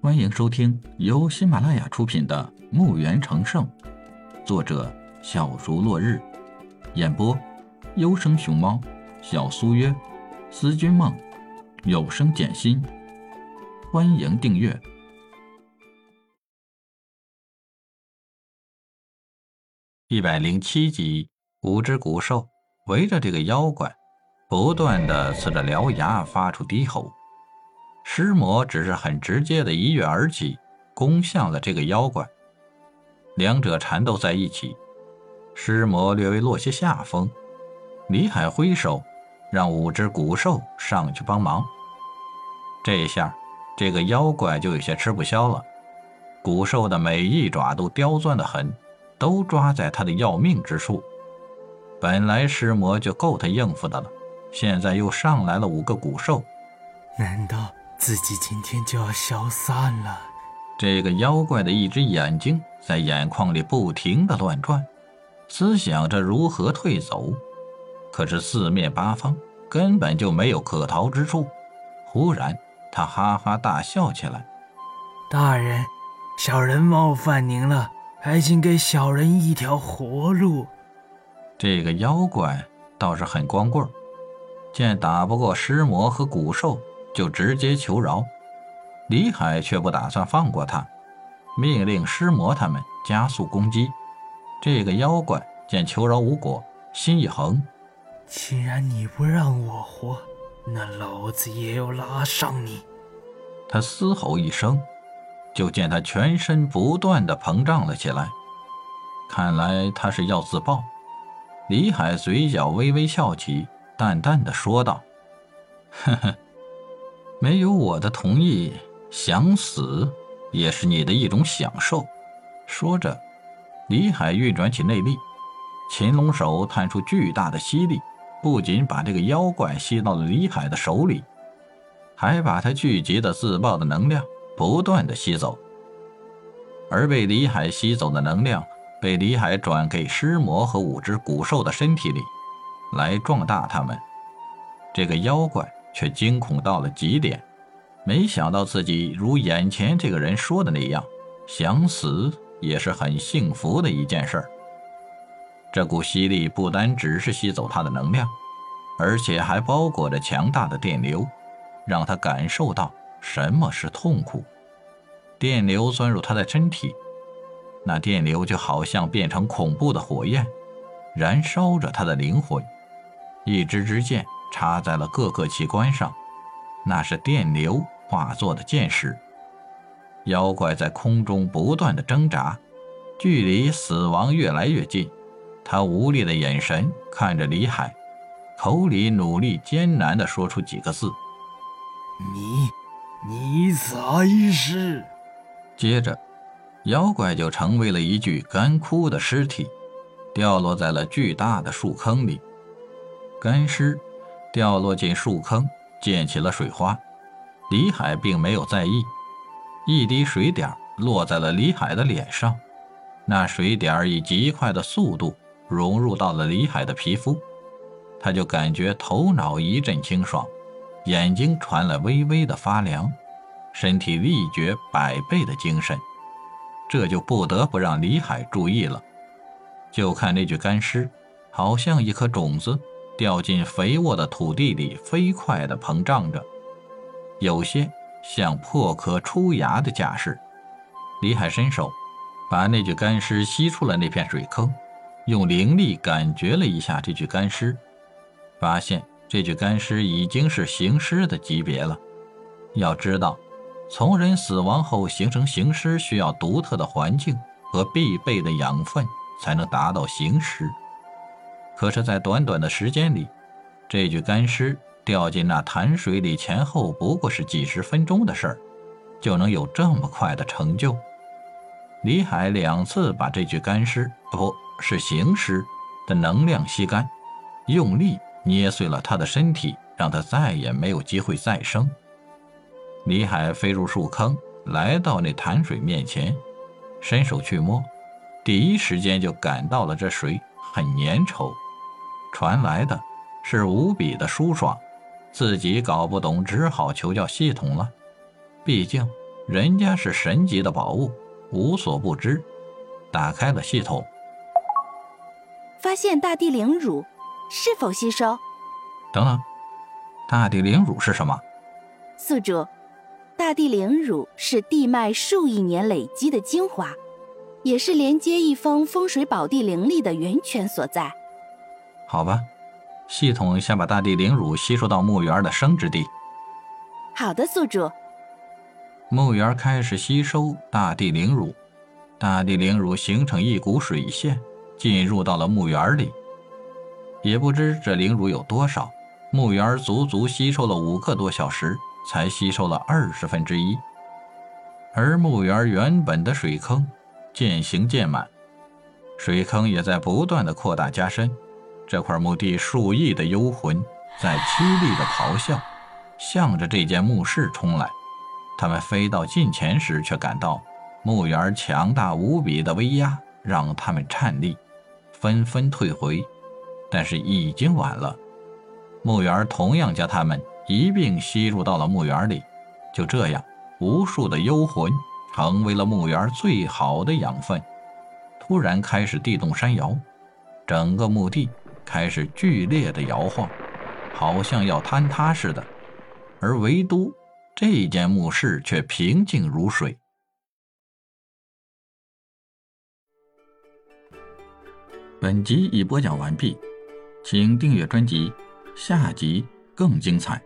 欢迎收听由喜马拉雅出品的《墓园成圣》，作者小竹落日，演播优生熊猫、小苏约、思君梦、有声简心。欢迎订阅一百零七集。五只古兽围着这个妖怪，不断的呲着獠牙，发出低吼。尸魔只是很直接的一跃而起，攻向了这个妖怪。两者缠斗在一起，尸魔略微落些下风。李海挥手，让五只古兽上去帮忙。这一下，这个妖怪就有些吃不消了。古兽的每一爪都刁钻的很，都抓在他的要命之处。本来尸魔就够他应付的了，现在又上来了五个古兽，难道？自己今天就要消散了。这个妖怪的一只眼睛在眼眶里不停的乱转，思想着如何退走。可是四面八方根本就没有可逃之处。忽然，他哈哈大笑起来：“大人，小人冒犯您了，还请给小人一条活路。”这个妖怪倒是很光棍，见打不过尸魔和骨兽。就直接求饶，李海却不打算放过他，命令尸魔他们加速攻击。这个妖怪见求饶无果，心一横：既然你不让我活，那老子也要拉上你！他嘶吼一声，就见他全身不断的膨胀了起来，看来他是要自爆。李海嘴角微微翘起，淡淡的说道：“呵呵。”没有我的同意，想死也是你的一种享受。说着，李海运转起内力，擒龙手探出巨大的吸力，不仅把这个妖怪吸到了李海的手里，还把他聚集的自爆的能量不断的吸走。而被李海吸走的能量，被李海转给尸魔和五只古兽的身体里，来壮大他们。这个妖怪。却惊恐到了极点，没想到自己如眼前这个人说的那样，想死也是很幸福的一件事儿。这股吸力不单只是吸走他的能量，而且还包裹着强大的电流，让他感受到什么是痛苦。电流钻入他的身体，那电流就好像变成恐怖的火焰，燃烧着他的灵魂。一支支箭。插在了各个器官上，那是电流化作的箭矢。妖怪在空中不断的挣扎，距离死亡越来越近。他无力的眼神看着李海，口里努力艰难的说出几个字：“你，你才是。”接着，妖怪就成为了一具干枯的尸体，掉落在了巨大的树坑里。干尸。掉落进树坑，溅起了水花。李海并没有在意，一滴水点落在了李海的脸上，那水点以极快的速度融入到了李海的皮肤，他就感觉头脑一阵清爽，眼睛传来微微的发凉，身体立觉百倍的精神。这就不得不让李海注意了，就看那具干尸，好像一颗种子。掉进肥沃的土地里，飞快地膨胀着，有些像破壳出芽的架势。李海伸手，把那具干尸吸出了那片水坑，用灵力感觉了一下这具干尸，发现这具干尸已经是行尸的级别了。要知道，从人死亡后形成行尸，需要独特的环境和必备的养分，才能达到行尸。可是，在短短的时间里，这具干尸掉进那潭水里，前后不过是几十分钟的事儿，就能有这么快的成就。李海两次把这具干尸，不是行尸的能量吸干，用力捏碎了他的身体，让他再也没有机会再生。李海飞入树坑，来到那潭水面前，伸手去摸，第一时间就感到了这水很粘稠。传来的是无比的舒爽，自己搞不懂，只好求教系统了。毕竟人家是神级的宝物，无所不知。打开了系统，发现大地灵乳，是否吸收？等等，大地灵乳是什么？宿主，大地灵乳是地脉数亿年累积的精华，也是连接一方风水宝地灵力的源泉所在。好吧，系统先把大地灵乳吸收到墓园的生殖地。好的，宿主。墓园开始吸收大地灵乳，大地灵乳形成一股水线，进入到了墓园里。也不知这灵乳有多少，墓园足足吸收了五个多小时，才吸收了二十分之一。而墓园原本的水坑渐行渐满，水坑也在不断的扩大加深。这块墓地数亿的幽魂在凄厉的咆哮，向着这间墓室冲来。他们飞到近前时，却感到墓园强大无比的威压，让他们颤栗，纷纷退回。但是已经晚了，墓园同样将他们一并吸入到了墓园里。就这样，无数的幽魂成为了墓园最好的养分。突然开始地动山摇，整个墓地开始剧烈的摇晃，好像要坍塌似的。而唯独……这间墓室却平静如水。本集已播讲完毕，请订阅专辑，下集更精彩。